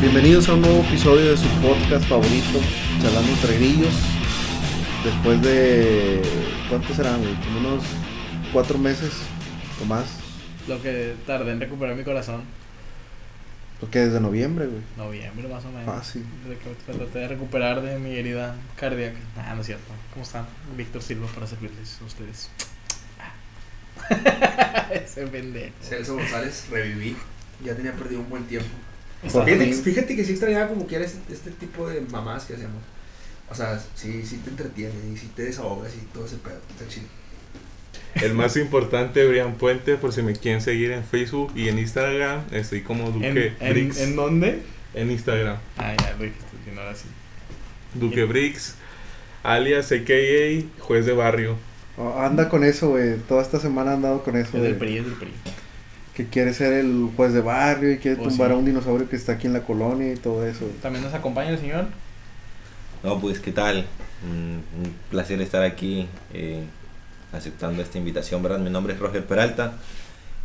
Bienvenidos a un nuevo episodio de su podcast favorito, Charlando entre Grillos. Después de. ¿Cuántos serán, unos cuatro meses o más. Lo que tardé en recuperar mi corazón. Porque desde noviembre, güey. Noviembre más o menos. Ah, sí. Desde que traté de recuperar de mi herida cardíaca. Ah, no es cierto. ¿Cómo están? Víctor Silva para servirles a ustedes. Ese pendejo. Celso González, reviví. Ya tenía perdido un buen tiempo. Fíjate, que sí extrañaba como que era este, este tipo de mamás que hacemos. O sea, sí, sí te entretiene y sí te desahogas y todo ese pedo. Está chido. El más importante, Brian Puente, por si me quieren seguir en Facebook y en Instagram, estoy como ¿En, Duque en, Briggs. ¿En dónde? En Instagram, Ah, ya lo dijiste, si no ahora sí. Duque Briggs, alias AKA Juez de Barrio. Oh, anda con eso, güey. Toda esta semana ha andado con eso, Es del. PRI, es del PRI. Que quiere ser el juez de barrio y quiere Oh, tumbar sí. a un dinosaurio que está aquí en la colonia y todo eso. También nos acompaña el señor. No, pues, ¿qué tal? Un, un placer estar aquí eh, aceptando esta invitación, ¿verdad? Mi nombre es Roger Peralta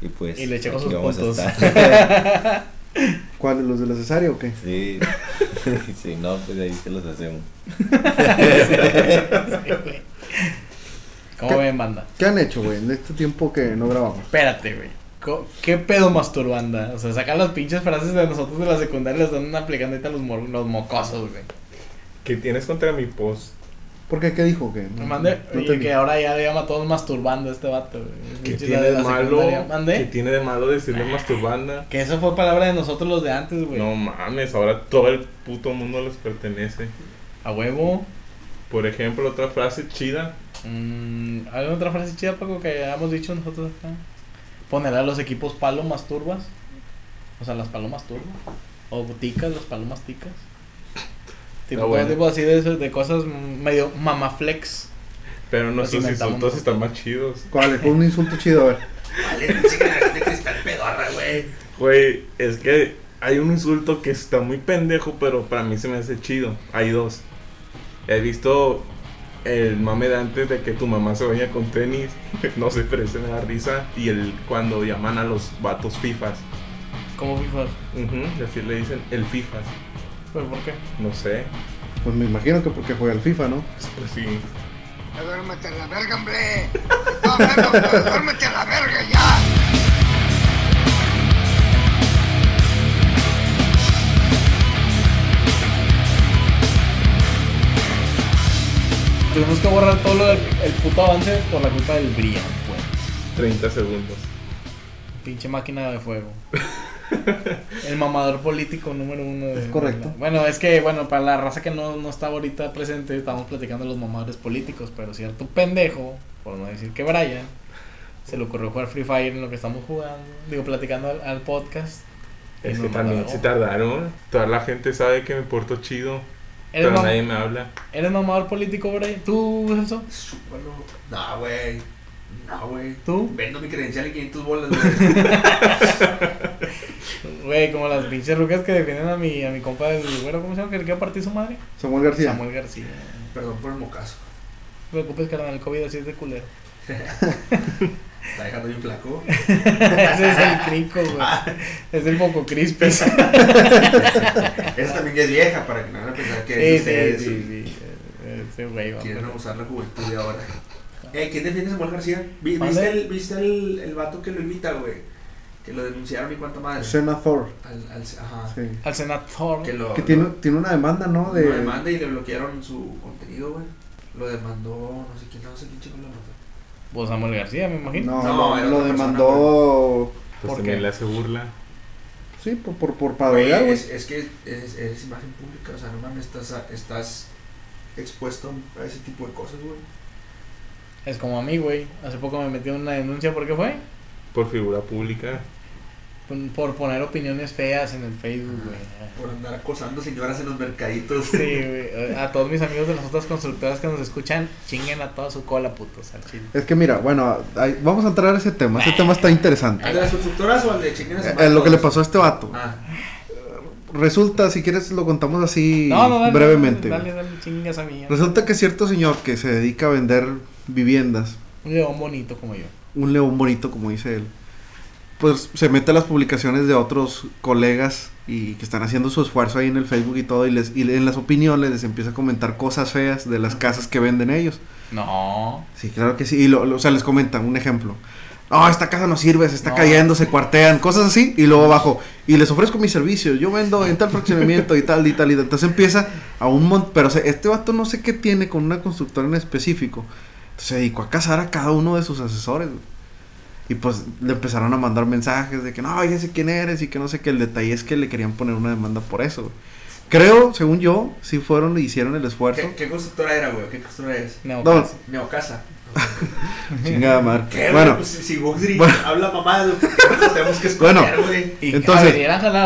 y pues Y le echamos aquí sus vamos puntos. a estar. ¿Cuáles? ¿Los de la cesárea o qué? sí, sí, no, pues ahí se los hacemos. Sí, güey. ¿Cómo ¿Qué? ven, banda? ¿Qué han hecho, güey, en este tiempo que no grabamos? Espérate, güey. ¿Qué pedo masturbanda? O sea, sacar las pinches frases de nosotros de la secundaria y las están aplicando ahorita los, mor- los mocosos, güey. ¿Qué tienes contra mi post? ¿Por qué? ¿Qué dijo? Mandé, no y entendí. que ahora ya le llama a todos masturbando a este vato, güey. ¿Qué tiene de malo? secundaria. ¿Qué ¿Mandé? tiene de malo decirle masturbanda? Que eso fue palabra de nosotros los de antes, güey. No mames, ahora todo el puto mundo les pertenece. A huevo. Por ejemplo, otra frase chida. Mm, ¿Alguna otra frase chida, Paco, que hayamos dicho nosotros acá? Poner a los equipos palo masturbas. O sea, las palomas turbas. O ticas, las palomas ticas. Tipo, todo bueno. tipo así de, eso- de cosas medio mamaflex. Pero nuestros insultos están más chidos. ¿Cuál? Fue un insulto chido, a ver. Vale, de cristal pedorra, güey. Güey, es que hay un insulto que está muy pendejo, pero para mí se me hace chido. Hay dos. He visto el mame de antes de que tu mamá se baña con tenis. No sé, pero ese me da risa. Y el cuando llaman a los vatos FIFAs. ¿Cómo fifas? Ujú, y así le dicen el FIFAs. ¿Pero por qué? No sé. Pues me imagino que porque juega el FIFA, ¿no? Pues sí. Ya duérmete a la verga, hombre. No, hablando, pero duérmete a la verga ya. Tuvimos que borrar todo lo del el puto avance por la culpa del Brian, pues. 30 segundos. Pinche máquina de fuego. El mamador político número uno de. Es correcto. Bueno, es que, bueno, para la raza que no, no está ahorita presente, estamos platicando de los mamadores políticos, pero cierto pendejo, por no decir que Brian, se le ocurrió jugar Free Fire en lo que estamos jugando, digo, platicando al, al podcast. Es que también se tardaron. Toda la gente sabe que me porto chido. ¿Eres, Pero nadie me habla. ¿Eres mamador político, Brian? ¿Tú, Celso? No, güey. No, güey. ¿Tú? Vendo mi credencial y 500 bolas, güey. Güey, como las pinches rucas que defienden a mi, a mi compa del güero, ¿cómo se llama? Que le quiere partir su madre. Samuel García. Samuel García. Perdón por el mocazo. No te preocupes, carnal, el COVID así es de culero. Está dejando bien flaco. Ese es el crico, güey. Es el poco crispes. Esa también es vieja para que no van a pensar que Sí, es sí, de ustedes. sí, sí. Ese güey, Quieren pero- abusar la juventud de ahora. Eh, ¿quién defiende a Samuel García? ¿Viste, el, ¿Viste el, el vato que lo invita, güey? Que lo denunciaron y cuánta madre. Senator. Al, al, ajá. Sí. Al senador. Que lo, Que tiene, tiene una demanda, ¿no? De... Lo demanda y le bloquearon su contenido, güey. Lo demandó, no sé quién, no sé quién chico lo mató. Pues Samuel García, me imagino. No, No, lo- lo demandó. Pues ¿Por también qué? le hace burla. Sí, por, por, por Güey, padrear, güey. es, es que es, eres imagen pública, o sea, no mames, estás, estás expuesto a ese tipo de cosas, güey. Es como a mí, güey. Hace poco me metí en una denuncia, ¿por qué fue? Por figura pública. Por- poner opiniones feas en el Facebook, güey. Por andar acosando señoras en los mercaditos. Sí, güey. A todos mis amigos de las otras constructoras que nos escuchan, chinguen a toda su cola, putos, al chile. Es que mira, bueno, ahí- vamos a entrar a ese tema. Ese tema está interesante. ¿Al de las constructoras o al de chinguen a su Eh, lo que le pasó a este vato. Ah, Resulta, si quieres, lo contamos así No, no, dale. brevemente. Dale, dale, chingas a mí. Resulta que cierto señor que se dedica a vender viviendas, Un león bonito como yo. un león bonito, como dice él, pues se mete a las publicaciones de otros colegas y que están haciendo su esfuerzo ahí en el Facebook y todo, y, les, y en las opiniones les empieza a comentar cosas feas de las casas que venden ellos. No. Sí, claro que sí. Y lo, lo- o sea, les comentan un ejemplo. Oh, esta casa no sirve, se está No. cayendo, se cuartean, cosas así. Y luego abajo, y les ofrezco mis servicios. Yo vendo en tal fraccionamiento y tal y tal y tal. Entonces empieza a un montón. Pero o sea, este vato no sé qué tiene con una constructora en específico. Entonces se dedicó a casar a cada uno de sus asesores. güey. Y pues le empezaron a mandar mensajes de que no, ya sé quién eres y que no sé qué. El detalle es que le querían poner una demanda por eso. güey. Creo, según yo, sí fueron y hicieron el esfuerzo. ¿Qué, ¿Qué constructora era, güey? ¿Qué constructora es? Neocasa. Neocasa. Chingada madre. ¿Qué, Bueno? Pues, si, Woodry bueno. habla mamá, tenemos que Bueno. escuchar, güey. Y Entonces-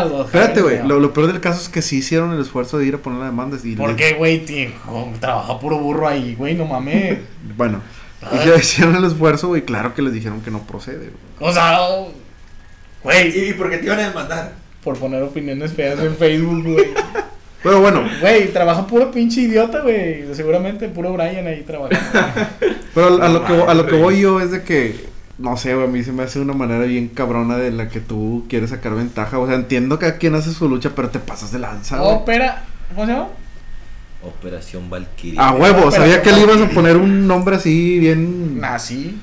dos. Espérate, güey. Lo, lo peor del caso es que sí hicieron el esfuerzo de ir a poner la demanda. Y ¿Por le- qué, güey? Trabaja puro burro ahí, güey, no mames. Bueno. Y ya hicieron el esfuerzo, güey. Claro que les dijeron que no procede, güey. O sea, güey, ¿Y, ¿Y por qué te iban a demandar? por poner opiniones feas en Facebook, güey. Pero bueno, Güey, trabaja puro pinche idiota, güey. Seguramente puro Brian ahí trabajando. pero a lo, que, a lo que voy yo es de que. No sé, güey. A mí se me hace una manera bien cabrona de la que tú quieres sacar ventaja. O sea, entiendo que a quien hace su lucha, pero te pasas de lanza, güey. Opera. ¿Cómo se llama? Operación Valkyrie. A huevo, sabía que que le ibas a poner un nombre así bien. Nací.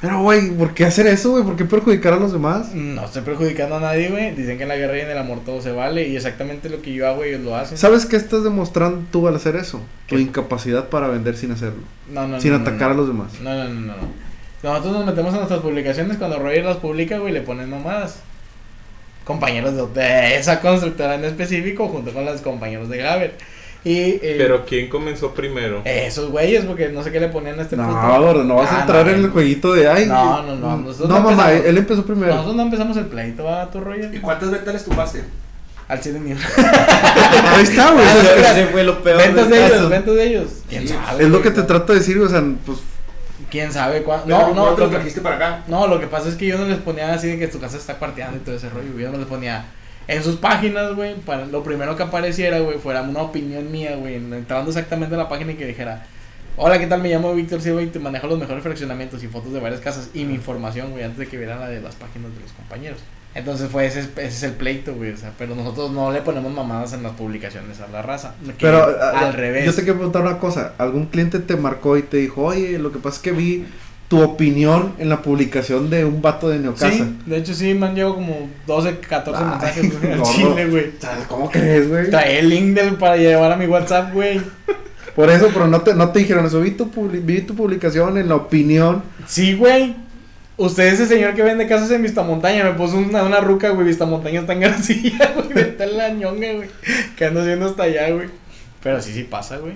Pero, güey, ¿por qué hacer eso, güey? ¿Por qué perjudicar a los demás? No estoy perjudicando a nadie, güey. Dicen que en la guerra y en el amor todo se vale. Y exactamente lo que yo hago, ellos lo hacen. ¿Sabes qué estás demostrando tú al hacer eso? Tu incapacidad para vender sin hacerlo. No, no, sin no, no, atacar no. a los demás. No, no, no, no, no. Nosotros nos metemos en nuestras publicaciones cuando Roger las publica, güey, le ponen nomás compañeros de, de esa constructora en específico junto con los compañeros de Gaber. Y eh, Pero ¿quién comenzó primero? esos güeyes, porque no sé qué le ponían a este No, puto. no vas a Ah, entrar no, en el jueguito de ay. No, no, no, nosotros No, no mamá, él empezó primero. Nosotros no empezamos el pleito, va tu ¿Y Roger. cuántas ventas les tumbaste? Al chile ni Ahí está, güey. Ah, Ese fue lo peor. Ventas de caso. ellos, ventas de ellos. ¿Quién Sí, sabe? es lo que te trato de decir, o sea, pues ¿Quién sabe cuándo? No, No, lo lo que, trajiste para acá. no, lo que pasa es que yo no les ponía así de que tu casa está cuarteando y todo ese rollo. Yo no les ponía en sus páginas, güey. Para lo primero que apareciera, güey, fuera una opinión mía, güey. Entrando exactamente a la página y que dijera: Hola, ¿qué tal? Me llamo Víctor Silva y te manejo los mejores fraccionamientos y fotos de varias casas y mi información, güey, antes de que vieran la de las páginas de los compañeros. Entonces fue ese, ese es el pleito, güey. O sea, pero nosotros no le ponemos mamadas en las publicaciones a la raza. Pero al a- revés. Yo te quiero preguntar una cosa. ¿Algún cliente te marcó y te dijo, oye, lo que pasa es que vi tu opinión en la publicación de un vato de Neocasa? Sí, de hecho sí, me han llegado como 12, 14 Ay, mensajes gordo. chile, güey. ¿Cómo crees, güey? Trae el link del para llevar a mi WhatsApp, güey. Por eso, pero no te, no te dijeron eso. Vi tu, publi- vi tu publicación en la opinión. Sí, güey. Usted ese señor que vende casas en Vistamontaña me puso una, una ruca, güey. Vistamontaña está en García, güey. Vete la ñonga, güey. Que ando haciendo hasta allá, güey. Pero sí, sí pasa, güey.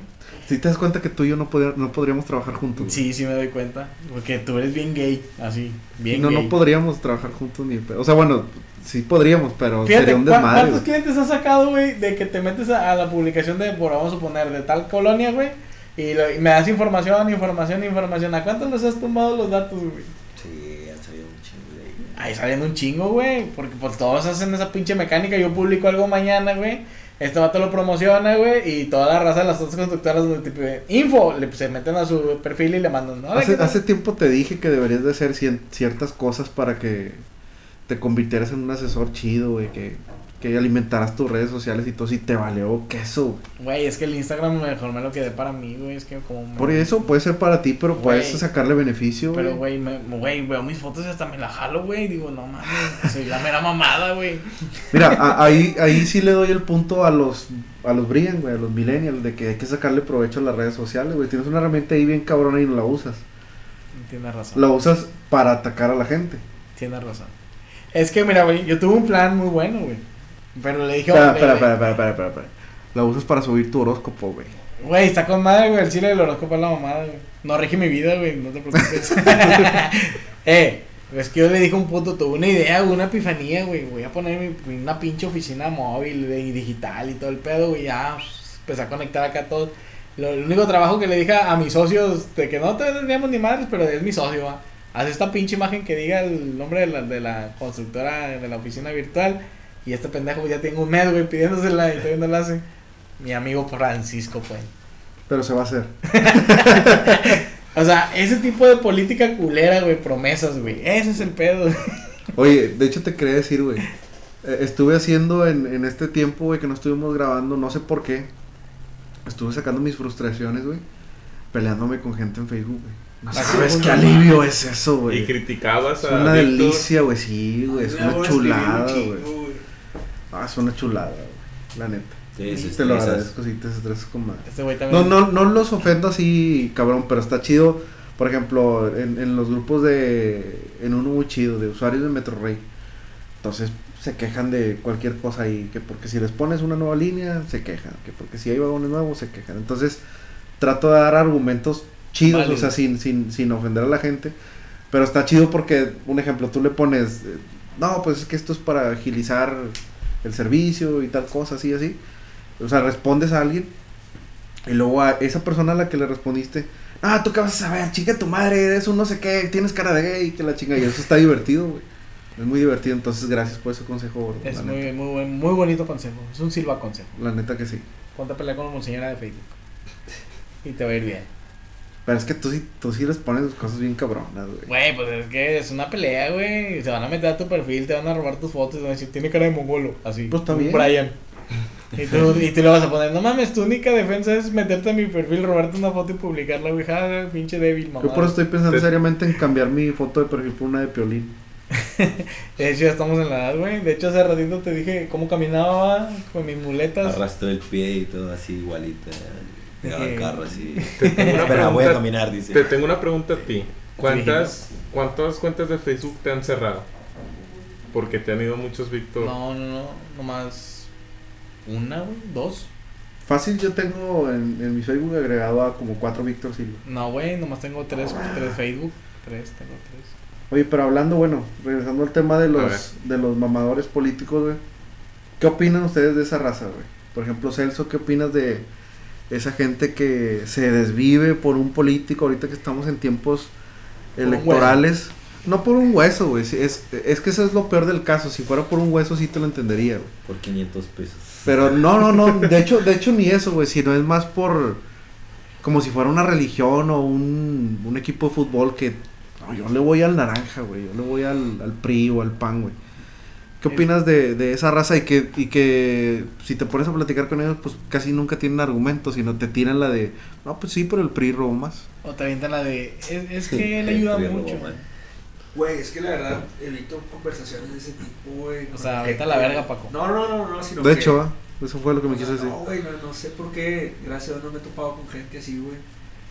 Si te das cuenta que tú y yo no, podría- no podríamos trabajar juntos. güey. Sí, sí me doy cuenta. Porque tú eres bien gay, así. Bien no, gay. no podríamos trabajar juntos ni. O sea, bueno, sí podríamos, pero Fíjate, sería un ¿cuá- desmadre. ¿cuántos clientes has sacado, güey, de que te metes a, a la publicación de, por vamos a suponer, de tal colonia, güey? Y, lo- y me das información, información, información. ¿A cuántos les has tumbado los datos, güey? Sí, han salido un chingo de ahí. Ahí salen un chingo, güey. Porque pues todos hacen esa pinche mecánica. Yo publico algo mañana, güey. Este vato lo promociona, güey. Y toda la raza de las otras constructoras donde tipo info, le, se meten a su perfil y le mandan. ¿no? Hace, hace tiempo te dije que deberías de hacer cien- ciertas cosas para que te convirtieras en un asesor chido, güey, que, que alimentaras tus redes sociales y todo, si te valió queso. Güey, es que el Instagram mejor me lo quedé para mí, güey. Es que como. me- Por eso puede ser para ti, pero puedes Güey. sacarle beneficio, Pero, güey. güey, güey, veo mis fotos y hasta me la jalo, güey. Digo, no mames, soy la mera mamada, güey. Mira, a- ahí, ahí sí le doy el punto a los a los brillan, güey, a los millennials, de que hay que sacarle provecho a las redes sociales, güey. Tienes una herramienta ahí bien cabrona y no la usas. Tienes razón. La usas para atacar a la gente. Tienes razón. Es que, mira, güey, yo tuve un plan muy bueno, güey. Pero le dije, Espera, espera, espera, espera, espera, espera, espera. La usas para subir tu horóscopo, güey. Güey, está con madre, güey. El chile del horóscopo es la mamada, güey. No rige mi vida, güey. No te preocupes. eh, Es que yo le dije un puto, tuve una idea, una epifanía, güey. Voy a poner mi- una pinche oficina móvil y digital y todo el pedo, güey. Ya empecé a conectar acá todo. Lo, el único trabajo que le dije a, a mis socios, de que no tendríamos ni madres, pero es mi socio, va. Haz esta pinche imagen que diga el nombre de la, de la constructora de la oficina virtual. Y este pendejo ya tengo un mes, güey, pidiéndosela y todavía no la hace. Mi amigo Francisco, pues. Pero se va a hacer. O sea, ese tipo de política culera, güey, promesas, güey. Ese es el pedo. Oye, de hecho te quería decir, güey. eh, estuve haciendo en, en este tiempo, güey, que no estuvimos grabando, no sé por qué. Estuve sacando mis frustraciones, güey. Peleándome con gente en Facebook, güey. No Así sabes es, qué güey. alivio es eso, Y güey. criticabas Es a una Víctor. delicia, güey, sí, güey. Es una chulada, güey. Ah, es una chulada, güey. La neta. Sí, sí, Te lo agradezco, sí, te estresas con madre. Este güey también. No, no, no los ofendo así, cabrón, pero está chido. Por ejemplo, en, en los grupos de. En uno muy chido, de usuarios de Metrorrey. Entonces se quejan de cualquier cosa ahí. Que porque si les pones una nueva línea, se quejan. Que porque si hay vagones nuevos, se quejan. Entonces trato de dar argumentos chidos, o sea, sin, sin, sin ofender a la gente. Pero está chido porque, un ejemplo, tú le pones. eh, No, pues es que esto es para agilizar el servicio y tal cosa, así, así. O sea, respondes a alguien y luego a esa persona a la que le respondiste, ah, tú qué vas a saber, chica tu madre, eres un no sé qué, tienes cara de gay, que la chinga. Y eso está divertido, güey. Es muy divertido, entonces gracias por ese consejo, gordo, Es muy, neta. muy, buen- muy bonito consejo. Es un silva consejo. la neta que sí. Ponte a pelear con la monseñora de Facebook. Y te va a ir bien. Pero es que tú sí, tú sí les pones cosas bien cabronas, güey. Güey, pues es que es una pelea, güey. Se van a meter a tu perfil, te van a robar tus fotos y van a decir, tiene cara de mongolo. Así. Pues bien. Brian. Y tú, y tú le vas a poner, no mames, tu única defensa es meterte a mi perfil, robarte una foto y publicarla, güey. Ja, pinche débil, mamá. Yo por eso estoy pensando Te- seriamente en cambiar mi foto de perfil por una de Piolín. De hecho, ya estamos en la edad, güey. De hecho, hace ratito te dije cómo caminaba con mis muletas. Arrastró el pie y todo así igualita. Pegado al Dije- carro una Espera, voy a pregunta- caminar, dice. Te tengo una pregunta a ti. ¿Cuántas, ¿Cuántas cuentas de Facebook te han cerrado? Porque te han ido muchos Víctor. No, no, no. Nomás una, güey. Dos. Fácil, yo tengo en, en mi Facebook agregado a como cuatro Víctor Silva. No, güey. Nomás tengo tres, tres Facebook. Tres, tengo tres. Oye, pero hablando, bueno, regresando al tema de los, de los mamadores políticos, güey. ¿Qué opinan ustedes de esa raza, güey? Por ejemplo, Celso, ¿qué opinas de esa gente que se desvive por un político ahorita que estamos en tiempos electorales? No por un hueso, güey. Es, es que eso es lo peor del caso. Si fuera por un hueso, sí te lo entendería, güey. Por 500 pesos. Pero no, no, no. De hecho, de hecho ni eso, güey. Sino es más por... Como si fuera una religión o un, un equipo de fútbol que... No, yo le voy al naranja, güey. Yo le voy al, al PRI o al PAN, güey. ¿Qué opinas de, de esa raza y que, y que si te pones a platicar con ellos, pues casi nunca tienen argumentos, sino te tiran la de, no, pues sí, pero el PRI robó más. O te avientan la de. Es, es que él ayuda mucho. robó, man. Güey, es que la verdad evito conversaciones de ese tipo, güey. O sea, gente- vete a la verga, Paco. No, no, no, no, sino De que- hecho, eso fue lo que me quiso decir. No, güey, no, no sé por qué, gracias a Dios no me he topado con gente así, güey.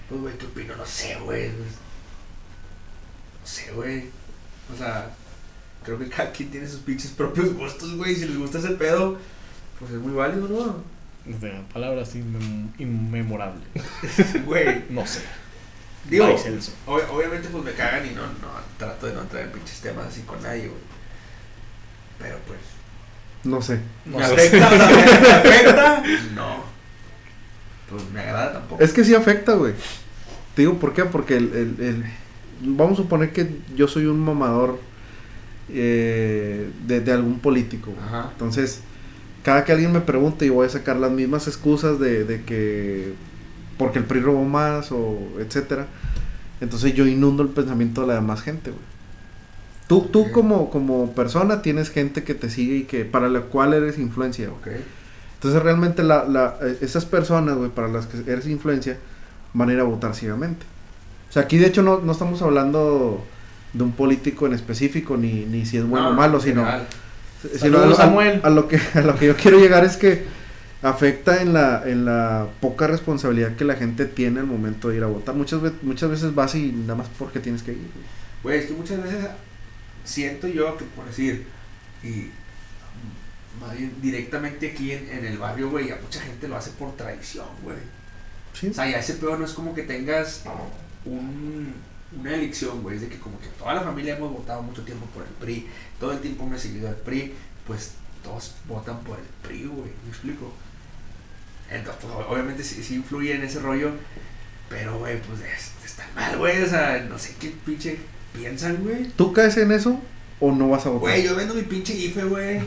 Pues, güey, ¿qué opino? No sé, güey. No sé, güey. O sea, creo que cada quien tiene sus pinches propios gustos, güey. Si les gusta ese pedo, pues es muy válido, ¿no? De palabras inmem- inmemorables. Güey, No sé. digo, Bye, ob- obviamente pues me cagan y no, no, trato de no entrar en pinches temas así con nadie, güey. Pero pues... No sé. No ¿Me sé. afecta? ¿Me afecta? No. Pues me agrada tampoco. Es que sí afecta, güey. Te digo por qué, porque el, el- el- vamos a suponer que yo soy un mamador eh, de, de algún político. Ajá. Entonces, cada que alguien me pregunte, yo voy a sacar las mismas excusas de, de que porque el PRI robó más o etcétera. Entonces yo inundo el pensamiento de la demás gente, güey. Tú, tú como, como persona tienes gente que te sigue y que para la cual eres influencia, güey. Entonces realmente la, la, eh, esas personas, güey, para las que eres influencia, van a ir a votar ciegamente. O sea, aquí de hecho no, no estamos hablando de un político en específico, ni, ni si es bueno No, o malo, sino, sino a, lo- Saludos, Samuel. a- a lo que, a lo que yo quiero llegar es que afecta en la, en la poca responsabilidad que la gente tiene al momento de ir a votar. Muchas, muchas veces vas y nada más porque tienes que ir. güey. Es que muchas veces siento yo que por decir, y más bien directamente aquí en, en el barrio, güey, ya mucha gente lo hace por tradición, güey. Sí. O sea, ya ese peor no es como que tengas un, una elección, güey, es de que como que toda la familia hemos votado mucho tiempo por el PRI, todo el tiempo me he seguido al PRI, pues todos votan por el PRI, güey, ¿me explico? Entonces, pues, obviamente sí, sí influye en ese rollo, pero, güey, pues es- está mal, güey, o sea, no sé qué pinche piensan, güey. ¿Tú caes en eso o no vas a votar? Güey, yo vendo mi pinche IFE, güey.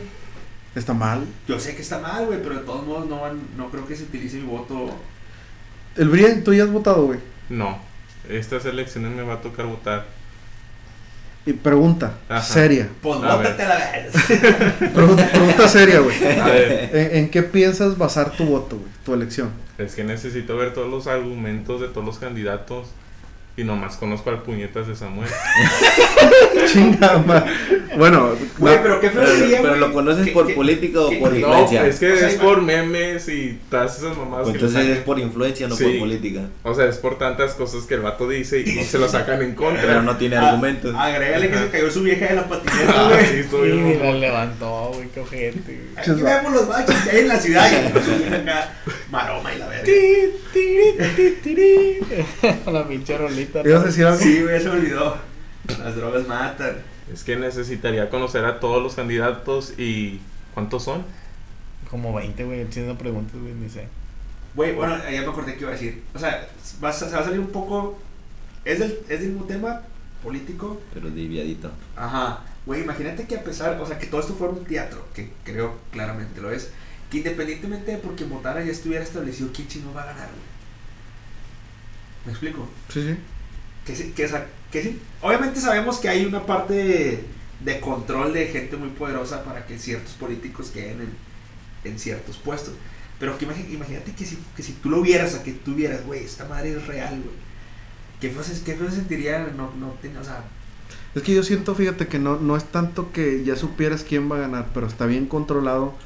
Está mal. Yo sé que está mal, güey, pero de todos modos no, van- no creo que se utilice mi voto. El Brian, tú ya has votado, güey. No, estas elecciones me va a tocar votar. Y pregunta, Ajá. seria. Pues A bótate la vez. Pregunta, pregunta seria, güey. ¿En, en qué piensas basar tu voto, güey? Tu elección. es que necesito ver todos los argumentos de todos los candidatos. Y nomás conozco al puñetas de Samuel. Chingada madre. Bueno, Güey, no, pero qué feo Pero, sería, pero güey, lo conoces por política o por que- No, influencia. es que O sea, es por memes y todas esas mamadas. que Entonces es por influencia, no Sí. por política. O sea, es por tantas cosas que el vato dice y se lo sacan en contra. Pero no tiene Ah, argumentos. Agrégale que se cayó su vieja de la patineta, Ah, güey. Y mamón. levantó, güey, qué güey. Aquí vemos los baches que hay en la ciudad y acá, maroma y la verga. La pinche rolita. ¿No? ¿ibas a decir algo? Sí, güey, se me olvidó. Las drogas matan. Es que necesitaría conocer a todos los candidatos y. ¿Cuántos son? Como 20, güey, haciendo preguntas, güey, ni sé. Güey, bueno, ya me acordé que iba a decir. O sea, va a- se va a salir un poco. Es del, es del mismo tema político. Pero desviadito. Ajá. Güey, imagínate que a pesar, o sea, que todo esto fuera un teatro, que creo claramente lo es, que independientemente de por quien votara ya estuviera establecido quién chino va a ganar, güey. ¿Me explico? Sí, sí. Que sí, que, sí. Obviamente sabemos que hay una parte de, de control de gente muy poderosa para que ciertos políticos queden en, en ciertos puestos. Pero que imagínate que si, que si tú lo vieras, a que tú vieras, güey, esta madre es real, güey. ¿Qué feo, qué feo se sentiría no, no o sea, Es que yo siento, fíjate, que no, no es tanto que ya supieras quién va a ganar, pero está bien controlado.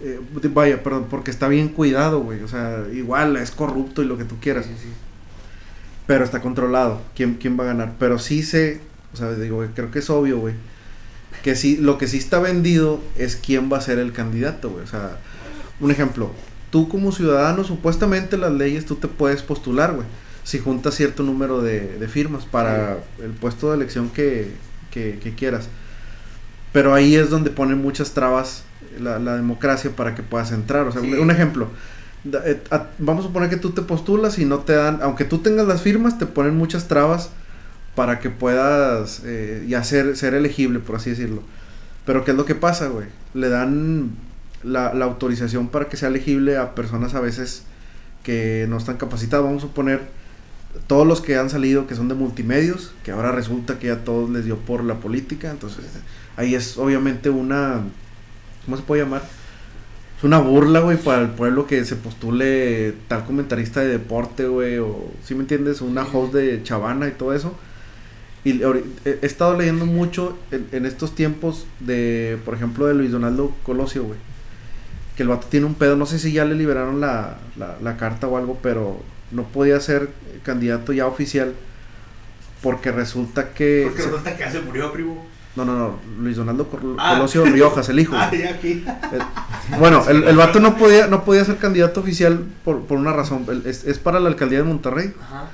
eh, vaya, perdón, porque está bien cuidado, güey. O sea, igual es corrupto y lo que tú quieras. sí, sí. Pero está controlado quién, quién va a ganar. Pero sí sé, o sea, digo, güey, creo que es obvio, güey. Que sí, lo que sí está vendido es quién va a ser el candidato, güey. O sea, un ejemplo. Tú como ciudadano, supuestamente las leyes tú te puedes postular, güey. Si juntas cierto número de, de firmas para el puesto de elección que, que, que quieras. Pero ahí es donde ponen muchas trabas la, la democracia para que puedas entrar. O sea, Sí. un ejemplo. Eh, vamos a suponer que tú te postulas y no te dan, aunque tú tengas las firmas, te ponen muchas trabas para que puedas eh, ya ser, ser elegible, por así decirlo. Pero ¿qué es lo que pasa, güey? Le dan la, la autorización para que sea elegible a personas a veces que no están capacitadas. Vamos a suponer todos los que han salido que son de multimedios, que ahora resulta que ya todos les dio por la política. Entonces, ahí es obviamente una... ¿Cómo se puede llamar? Es una burla, güey, para el pueblo que se postule tal comentarista de deporte, güey, o, ¿sí me entiendes? Una host de Chavana y todo eso. Y he, estado leyendo mucho en, en estos tiempos de, por ejemplo, de Luis Donaldo Colosio, güey. Que el vato tiene un pedo, no sé si ya le liberaron la, la, la carta o algo, pero no podía ser candidato ya oficial porque resulta que... Porque resulta que ya se murió, primo. No, no, no, Luis Donaldo Col- Ah. Colosio Riojas, el hijo. Ah, aquí. Bueno, el, el vato no podía, no podía ser candidato oficial por, por una razón. El- Es, es para la alcaldía de Monterrey. Ajá.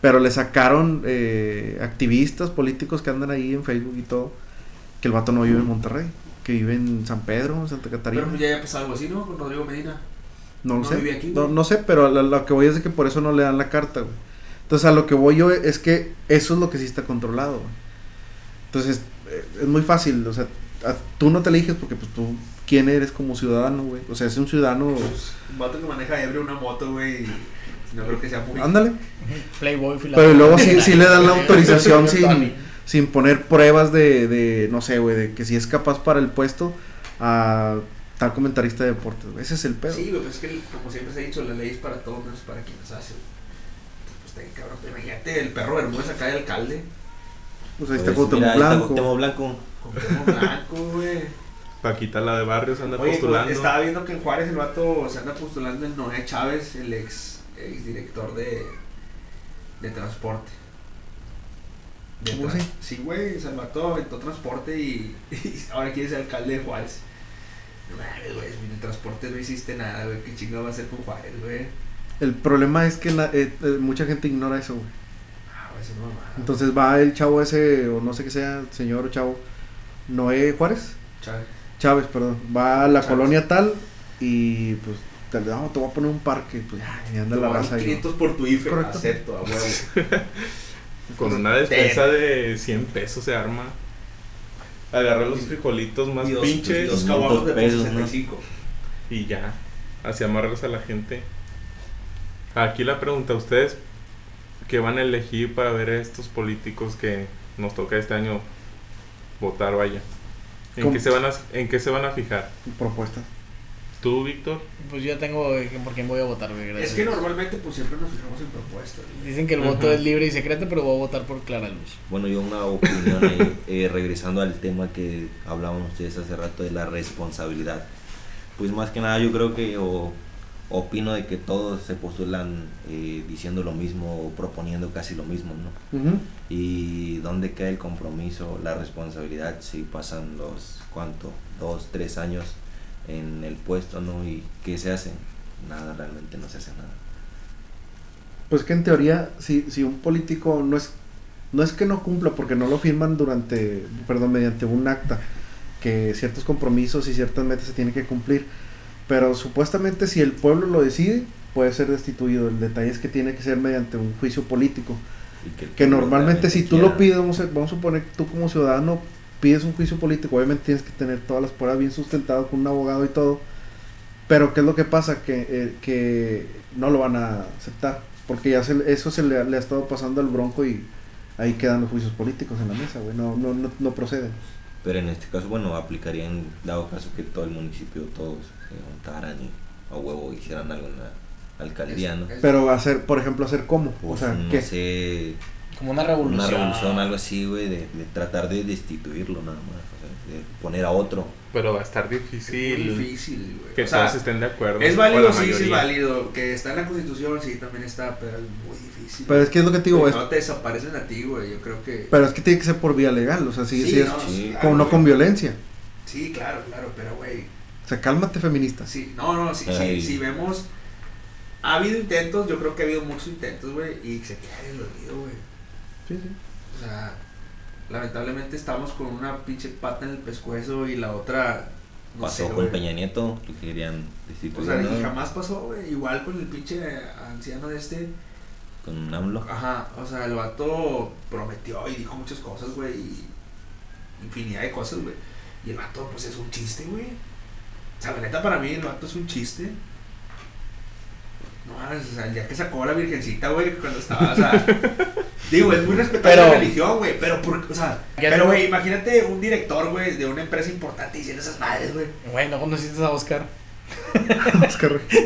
Pero le sacaron eh, activistas políticos que andan ahí en Facebook y todo. Que el vato no vive en Monterrey. Que vive en San Pedro, en Santa Catarina. Pero pues ya había pasado algo así, ¿no? Con Rodrigo Medina. no lo no sé. vive aquí, no, no sé, pero lo, lo que voy es de que por eso no le dan la carta, güey. Entonces a lo que voy yo es que eso es lo que sí está controlado, güey. Entonces eh, es muy fácil. O sea, a- tú no te eliges porque pues tú, ¿quién eres como ciudadano, güey? O sea, es un ciudadano... Pues, un vato que maneja ebrio una moto, güey. No creo que sea muy. Ándale. Playboy, Pero luego sí, sí le dan la autorización sin, sin poner pruebas de, de, no sé, güey, de que si es capaz para el puesto a tal comentarista de deportes. güey. Ese es el pedo. Sí, güey, pues es que como siempre se ha dicho, la ley es para todos menos para quien las hace. güey. Pues cabrón. Pero imagínate el perro Bermúdez acá de alcalde. Pues ahí está Pues, Cuauhtémoc mira, ahí está Blanco. Cuauhtémoc Blanco. Con Temo blanco, güey. Paquita la de barrios anda Oye, pues, postulando. estaba viendo que en Juárez el vato se anda postulando el Noé Chávez, el ex, ex director de, de transporte. De ¿Cómo tra- así? Sí, güey, el vato aventó transporte y, y ahora quiere ser alcalde de Juárez. Güey, en el transporte no hiciste nada, güey, qué chingado va a hacer con Juárez, güey. El problema es que la- eh, eh, mucha gente ignora eso, güey. Parece una mamada. Entonces va el chavo ese, o no sé qué sea, señor o chavo, Noé Juárez, Chale. Chávez, perdón, va a la Chávez. colonia tal y pues te, no, te voy a poner un parque, pues ya, y anda la raza ahí. 500 por tu IFE. Correcto. Acepto, a huevo. Con una despensa de 100 pesos se arma. Agarra los frijolitos más Y dos- pinches Dos 500 caballos de pesos, ¿no? 65. y ya. Así amarras a la gente. Aquí la pregunta, ¿ustedes qué van a elegir para ver a estos políticos que nos toca este año votar, vaya? ¿En ¿Cómo? qué, se van a, ¿En qué se van a fijar? Propuestas. ¿Tú, Víctor? Pues yo tengo eh, por quién voy a votar, gracias. Es que normalmente pues siempre nos fijamos en propuestas. Dicen que el voto es libre y secreto, pero voy a votar por Clara Luz. Bueno, yo una opinión ahí, eh, regresando al tema que hablábamos ustedes hace rato de la responsabilidad. Pues más que nada yo creo que, o opino de que todos se postulan eh, diciendo lo mismo o proponiendo casi lo mismo, ¿no? Y dónde queda el compromiso, la responsabilidad si pasan los, ¿cuánto? Dos, tres años en el puesto, ¿no? ¿Y qué se hace? Nada, realmente no se hace nada. Pues que en teoría, si, si un político no es, no es que no cumpla, porque no lo firman durante, perdón, mediante un acta, que ciertos compromisos y ciertas metas se tienen que cumplir, pero supuestamente si el pueblo lo decide, puede ser destituido. El detalle es que tiene que ser mediante un juicio político, Y que, normalmente si tú lo pides, vamos a, vamos a suponer que tú como ciudadano pides un juicio político, obviamente tienes que tener todas las pruebas bien sustentadas con un abogado y todo, pero ¿qué es lo que pasa? Que, eh, que no lo van a aceptar, porque ya se, eso se le, ha- le ha estado pasando al bronco y ahí quedan los juicios políticos en la mesa, güey, no, no, no, no proceden. Pero en este caso, bueno, aplicaría en dado caso que todo el municipio, todos se juntaran y a huevo hicieran algo en la alcaldía, ¿no? Pero hacer, por ejemplo, hacer cómo, o Pues, sea, no ¿qué? sé, Como una revolución. una revolución, algo así, güey, de, de tratar de destituirlo nada más, o sea, de poner a otro. Pero va a estar es difícil difícil, güey. que O sea, todos estén de acuerdo. Es válido, sí, sí es válido. Que está en la constitución, sí, también está, pero es muy difícil. Pero es que es lo que te digo, Güey, es, No te desaparecen a ti, güey. Yo creo que. pero es que tiene que ser por vía legal, o sea, sí, Sí, sí, es, no, sí, claro, como no con violencia. Sí, claro, claro, pero güey. O sea, cálmate feminista. Sí, no, no, sí, sí, si vemos. Ha habido intentos, yo creo que ha habido muchos intentos, güey, y se queda en el olvido, güey. Sí, sí. O sea, lamentablemente estamos con una pinche pata en el pescuezo y la otra. No Pasó sé, con güey. Peña Nieto, que querían O destituir sea, y jamás pasó, güey. Igual con el pinche anciano de este. con AMLO. Ajá, o sea, el vato prometió y dijo muchas cosas, güey, infinidad de cosas, güey. Y el vato, pues es un chiste, güey. O sea, la neta, para mí, el vato es un chiste. No, o sea, el día que sacó a la virgencita, güey, cuando estaba, o sea. digo, es muy respetable Pero- la religión, güey, pero, por, o sea, pero, güey, imagínate un director, güey, de una empresa importante diciendo esas madres, güey. Güey, ¿no conociste a Oscar? Oscar, ¿De,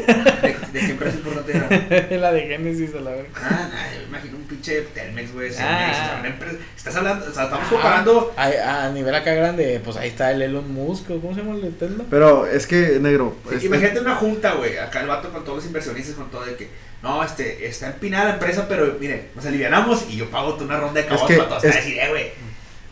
de qué empresa importante era? la de Génesis, a la verga. Ah, nah, yo me imagino un pinche Telmex, güey, Ah. o sea, empresa. Estás hablando, o sea, estamos Ah, comparando. A, a nivel acá grande, pues ahí está el Elon Musk, ¿o ¿cómo se llama el de Tesla? Pero es que, negro, este- Imagínate una junta, güey, acá el vato con todos los inversionistas, con todo de que, no, este, está empinada la empresa, pero mire, nos alivianamos y yo pago una ronda de cabos que para todos. es- decir, eh, güey.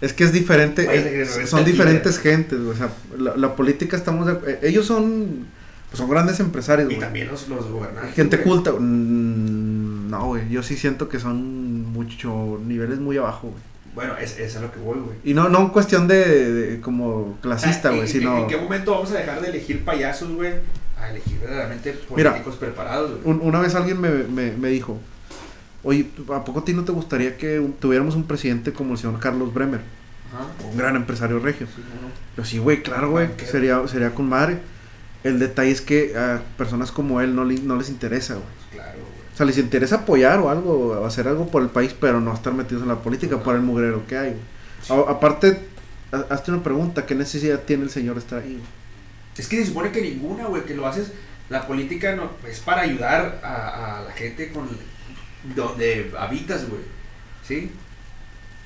Es que es diferente, es- regresa son diferentes gentes, güey, o sea, la, la política estamos, de- eh, ellos son, pues son grandes empresarios, Y güey. también los, los gobernantes. Gente güey. culta, mm, no, güey, yo sí siento que son mucho, niveles muy abajo, güey. Bueno, es, es a lo que voy, güey. Y no, no en cuestión de, de como clasista, Ah, ¿en- güey, en, sino, ¿En qué momento vamos a dejar de elegir payasos, güey? A elegir verdaderamente Mira, políticos preparados, güey. un- una vez alguien me, me, me dijo, oye, ¿a poco a ti no te gustaría que tuviéramos un presidente como el señor Carlos Bremer? Ajá. Un gran empresario regio. Sí, sí, güey, claro, güey, sería, sería con madre. El detalle es que a personas como él no, le- no les interesa, güey. Claro, güey. O sea, les interesa apoyar o algo, o hacer algo por el país, pero no estar metidos en la política por el mugrero que hay, güey. A- aparte, ha- hazte una pregunta, ¿qué necesidad tiene el señor estar ahí? güey? Es que se supone que ninguna, güey, que lo haces. La política no es para ayudar a, a la gente con donde habitas, güey. ¿Sí?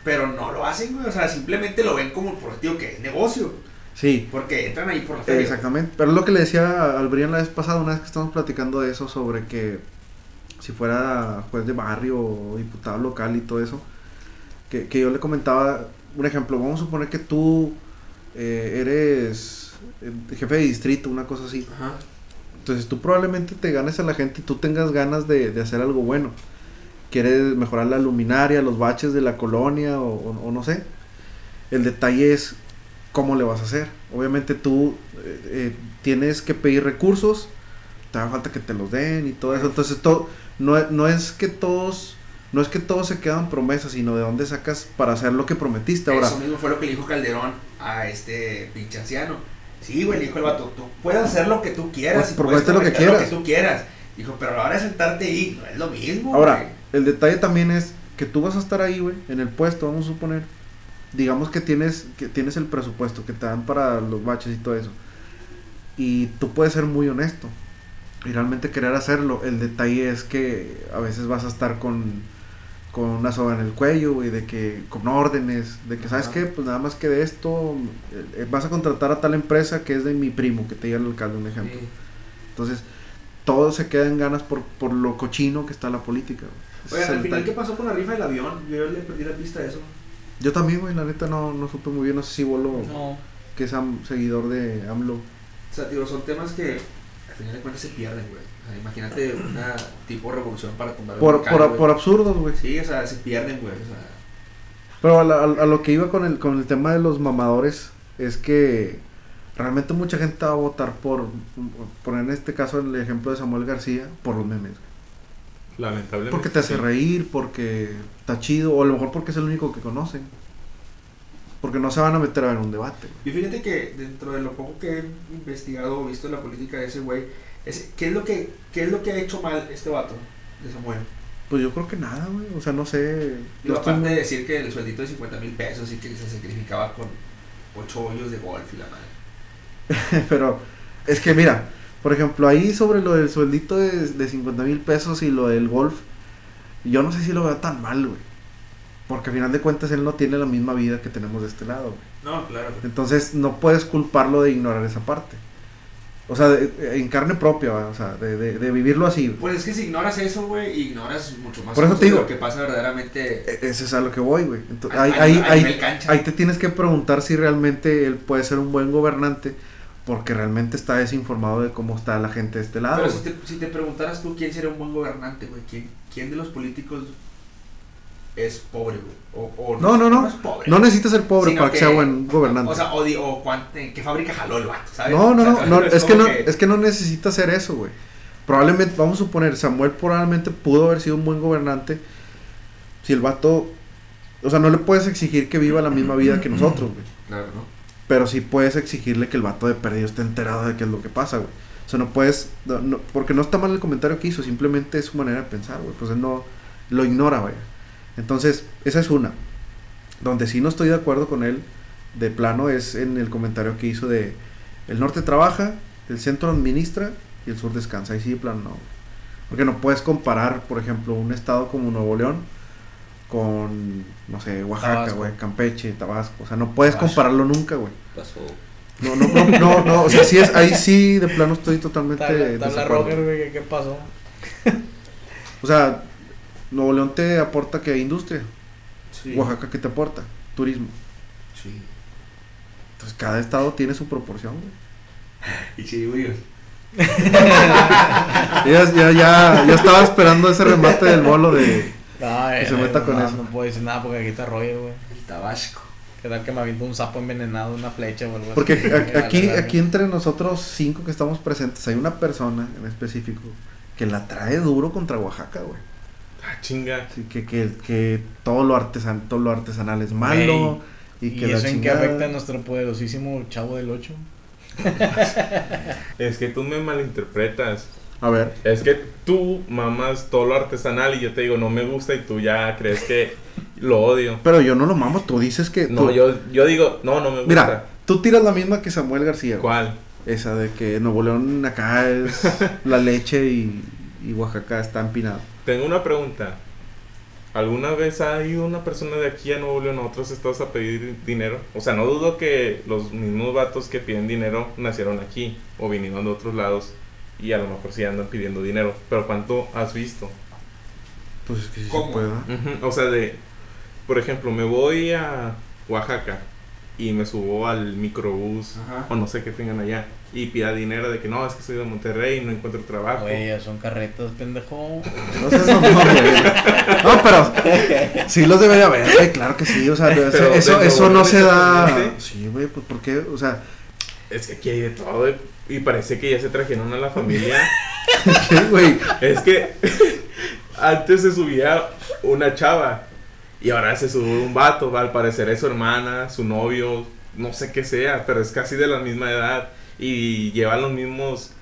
Pero no lo hacen, güey. O sea, simplemente lo ven como por digo que es negocio. Sí, Porque entran ahí por la feria. exactamente. Pero es lo que le decía al Brian la vez pasada, una vez que estábamos platicando de eso, sobre que si fuera juez de barrio o diputado local y todo eso, que, que yo le comentaba, un ejemplo, vamos a suponer que tú eh, eres eh, jefe de distrito, una cosa así. Ajá. Entonces tú probablemente te ganes a la gente y tú tengas ganas de, de hacer algo bueno. quieres mejorar la luminaria, los baches de la colonia o, o- o no sé. El detalle es cómo le vas a hacer. Obviamente tú eh, eh, tienes que pedir recursos, te da falta que te los den y todo eso. Entonces todo, no, es- no es que todos, no es que todos se quedan promesas, sino de dónde sacas para hacer lo que prometiste. Ahora, Eso mismo fue lo que le dijo Calderón a este pinche anciano. Sí, güey, le dijo el vato, tú puedes hacer lo que tú quieras. Pues, y promete lo que quieras. Lo que tú quieras. Dijo, pero a la hora de sentarte ahí, no es lo mismo. Ahora, güey. el detalle también es que tú vas a estar ahí, güey, en el puesto, vamos a suponer. Digamos que tienes, que tienes el presupuesto que te dan para los baches y todo eso. Y tú puedes ser muy honesto. Y realmente querer hacerlo. El detalle es que a veces vas a estar con, con una soga en el cuello, güey, de que, con órdenes, de que, ¿sabes Ajá. qué? Pues nada más que de esto, eh, vas a contratar a tal empresa que es de mi primo, que te diga el alcalde, un ejemplo. Sí. Entonces, todo se queda en ganas por, por lo cochino que está la política, Oye, al final. ¿qué pasó con la rifa del avión? Yo le perdí la pista de eso. Yo también, güey, la neta no, no supe muy bien, no sé si Bolo, No. que es am- seguidor de AMLO. O sea, digo, son temas que al final de cuentas se pierden, güey. O sea, imagínate una tipo revolución para tumbar el Por, volcán, por, güey. por absurdos, güey. Sí, o sea, se pierden, güey. O sea, Pero a, la- a- a lo que iba con el, con el tema de los mamadores es que realmente mucha gente va a votar por, por en este caso el ejemplo de Samuel García, por los memes. güey. Lamentablemente. Porque te hace sí. reír, porque está chido, o a lo mejor porque es el único que conocen. Porque no se van a meter a ver un debate. Y fíjate que dentro de lo poco que he investigado o visto en la política de ese güey, es, ¿qué, es lo que, ¿qué es lo que ha hecho mal este vato de Samuel? Pues yo creo que nada, güey. O sea, no sé. Y yo estoy aparte de decir que el sueldito de 50 mil pesos y que se sacrificaba con ocho hoyos de golf y la madre. Pero es que mira, por ejemplo, ahí sobre lo del sueldito de, de 50 mil pesos y lo del golf, yo no sé si lo veo tan mal, güey. Porque al final de cuentas él no tiene la misma vida que tenemos de este lado, güey. No, claro. Entonces no puedes culparlo de ignorar esa parte. O sea, de- en carne propia, ¿va? o sea, de, de- de vivirlo así. Pues es que si ignoras eso, güey, ignoras mucho más Por eso te digo. lo que pasa verdaderamente. E- Ese es a lo que voy, güey. Entonces, A- ahí, a- ahí, a ahí- nivel cancha. ahí te tienes que preguntar si realmente él puede ser un buen gobernante, porque realmente está desinformado de cómo está la gente de este lado. Pero si te, si te preguntaras tú quién sería un buen gobernante, güey, ¿quién, quién de los políticos es pobre, güey? O, o No, no, no. es pobre. No necesitas ser pobre para que, sea buen gobernante. O sea, o, di- o qué fábrica jaló el vato, ¿sabes? no, no, O sea, no, no, es que no, es que no necesita hacer eso, güey. Probablemente, vamos a suponer, Samuel probablemente pudo haber sido un buen gobernante si el vato, o sea, no le puedes exigir que viva la misma vida que nosotros, güey. Claro, ¿no? Pero sí puedes exigirle que el vato de perdido esté enterado de qué es lo que pasa, güey. O sea, no puedes, no- porque no está mal el comentario que hizo, simplemente es su manera de pensar, güey. Pues él no lo ignora, güey. Entonces, esa es una. Donde sí no estoy de acuerdo con él, de plano, es en el comentario que hizo de el norte trabaja, el centro administra y el sur descansa. Ahí sí, de plano, no. güey. Porque no puedes comparar, por ejemplo, un estado como Nuevo León con, no sé, Oaxaca, güey, Campeche, Tabasco. O sea, no puedes Tabasco. compararlo nunca, güey. Pasó. No, no, no, no, no, o sea, sí es, ahí sí de plano estoy totalmente Tabla, tabla desacuerdo. Roger, güey, ¿qué- ¿qué pasó? O sea, Nuevo León te aporta que industria, Sí. Oaxaca que te aporta turismo. Sí. Entonces cada estado tiene su proporción, güey. Y sí, güey. Ya, ya, ya, ya estaba esperando ese remate del bolo de Ay, Que se ay, meta no, con no, eso. No puedo decir nada porque aquí está Roger, güey. El Tabasco. ¿Qué tal que me aviento un sapo envenenado, una flecha o algo así? porque aquí, aquí entre nosotros cinco que estamos presentes hay una persona en específico que la trae duro contra Oaxaca, güey. Ah, chinga. Que, que, que todo lo artesan, todo lo artesanal es malo y ¿Y, que la eso en qué afecta a nuestro poderosísimo chavo del 8? Es que tú me malinterpretas. A ver, Es que tú mamas todo lo artesanal y yo te digo no me gusta y tú ya crees que lo odio. pero yo no lo mamo, tú dices que No, tú- yo, yo digo, no, no me gusta. Mira, tú tiras la misma que Samuel García. ¿Cuál? Esa de que Nuevo León acá es la leche y, y Oaxaca está empinado. Tengo una pregunta. ¿Alguna vez ha ido una persona de aquí a Nuevo León a otros estados a pedir dinero? O sea, no dudo que los mismos vatos que piden dinero nacieron aquí o vinieron de otros lados y a lo mejor sí andan pidiendo dinero. Pero ¿cuánto has visto? Pues es que sí ¿Cómo? se puede. ¿no? O sea, de, por ejemplo, me voy a Oaxaca y me subo al microbús Ajá. o no sé qué tengan allá y pida dinero de que no, es que soy de Monterrey y no encuentro trabajo. Güey, ya son carretas, pendejo. No mamón, güey. No, pero sí los debe de haber, claro que sí, o sea, Pero eso, eso no se da. Sí, güey, pues ¿por qué? O sea, Es que aquí hay de todo y parece que ya se trajeron a la familia. ¿qué, güey? es que antes se subía una chava y ahora se sube un vato, al parecer es su hermana, su novio, no sé qué sea, pero es casi de la misma edad y llevan los mismos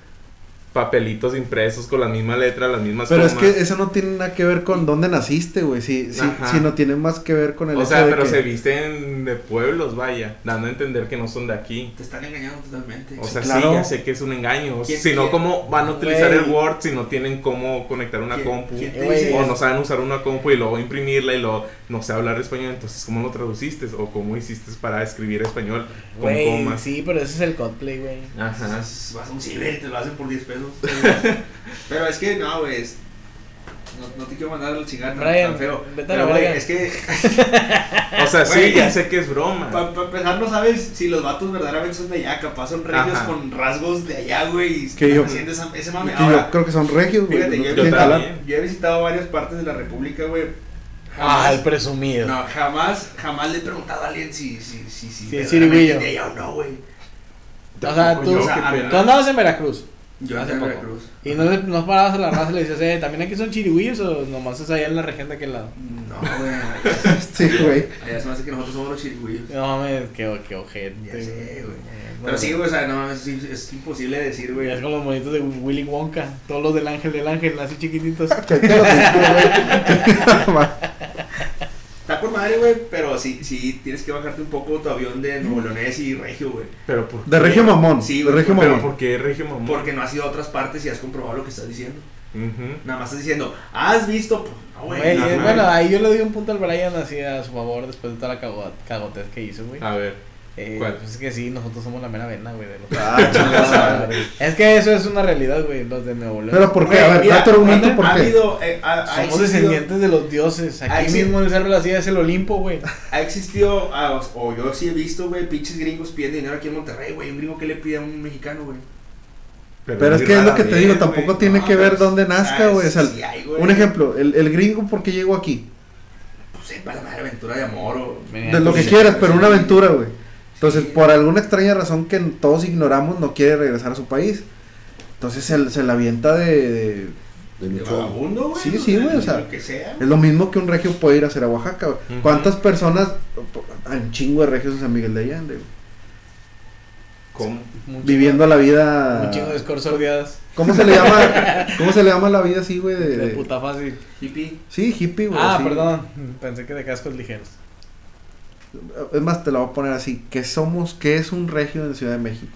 papelitos impresos con la misma letra, las mismas Pero es que eso no tiene nada que ver con dónde naciste, güey. Sí, sí, Ajá. sí, no tiene más que ver con el O hecho sea, de pero que- se visten de pueblos, vaya, dando a entender que no son de aquí. Te están engañando totalmente. O sea, claro. sí, ya sé que es un engaño. ¿Quién- Si no, ¿cómo van a utilizar el Word si no tienen cómo conectar una ¿Quién- compu? quién O no saben usar una compu y luego imprimirla y luego no sé hablar español, entonces ¿cómo lo traduciste? ¿O cómo hiciste para escribir español con comas? sí, pero ese es el cosplay, güey. Ajá. Vas a un ciber te lo hacen por 10 pesos. Pero es que no, güey. No, no te quiero mandar al chingar tan, Brian, tan feo. Pero, güey, es que O sea, sí, ya sé que es broma. para empezar no sabes si los vatos verdaderamente son de allá. Capaz son regios Ajá. con rasgos de allá, güey. Que yo- haciendo esa- ese mame. que Ahora, yo creo que son regios, güey. fíjate, no yo, tienen yo talán. también. yo he visitado varias partes de la República, güey. Ah, Jamás- el presumido. No, jamás, jamás le he preguntado a alguien si, si, si, si, ciriguillo. es de allá o no, güey. O sea, tú, o sea, tú andabas en Veracruz. Yo Hace en poco. Veracruz. Y no, le- no parabas a la raza y le dices, eh, ¿también aquí son chirigüillos o nomás es allá en la región de aquel lado? No, güey. Sí, güey. Allá se me hace que nosotros somos los chirigüillos. No mames, qué, qué ojete. Ya sé, güey. Eh, Pero sí, güey, o sea, no, es, es imposible decir, güey. Es como los monitos de Willy Wonka, todos los del ángel del ángel, así chiquititos. Cállate los hocico, güey. Está por madre, güey, pero sí, sí, tienes que bajarte un poco tu avión de Nuevo Leonés y Regio, güey. Pero por De regio mamón. Sí, de regio Pero mamón. ¿por qué Regio Mamón? Porque no has ido a otras partes y has comprobado lo que estás diciendo. Ujú. Nada más estás diciendo, ¿has visto? Pues, no, güey. Güey, no, eh, no, bueno, ahí yo le doy un punto al Brian así a su favor después de toda la cago- cagotez que hizo, güey. A ver, Eh, ¿cuál? pues es que sí, nosotros somos la mera vena, güey. de los- Ah, chingada. es que eso es una realidad, güey, los de Nuevo León. Pero ¿por qué? Güey, A ver, mira, argumento por ha qué. habido, eh, ha, Somos descendientes de los dioses. Aquí mismo en el Cerro de la Silla es el Olimpo, güey. Ha existido, ah, o, yo sí he visto, güey, pinches gringos pidiendo dinero aquí en Monterrey, güey. Un gringo que le pide a un mexicano, güey. Pero es que es lo que te digo, güey. tampoco tiene No, que ver dónde nazca, güey. O sea, sí hay, güey. un ejemplo, el, el gringo, ¿por qué llegó aquí? Pues sepa la madre aventura de amor o. De lo que quieras, pero una aventura, güey. Entonces, por alguna extraña razón que todos ignoramos, no quiere regresar a su país. Entonces se, se la avienta de, de- De De vagabundo, güey. Sí, sí, güey, o sea, Lo que sea. Es lo mismo que un regio puede ir a hacer a Oaxaca, güey. Ujú. ¿Cuántas personas? Hay un chingo de regios en San Miguel de Allende, güey. ¿Cómo? Viviendo la vida. Un chingo de scores sordeadas. ¿Cómo se le llama? ¿Cómo se le llama la vida así, güey? De, De de- puta fácil. Hippie. Sí, hippie, güey. Ah, así. perdón. Pensé que de cascos ligeros. Es más, te la voy a poner así. ¿Qué somos? ¿Qué es un regio en Ciudad de México?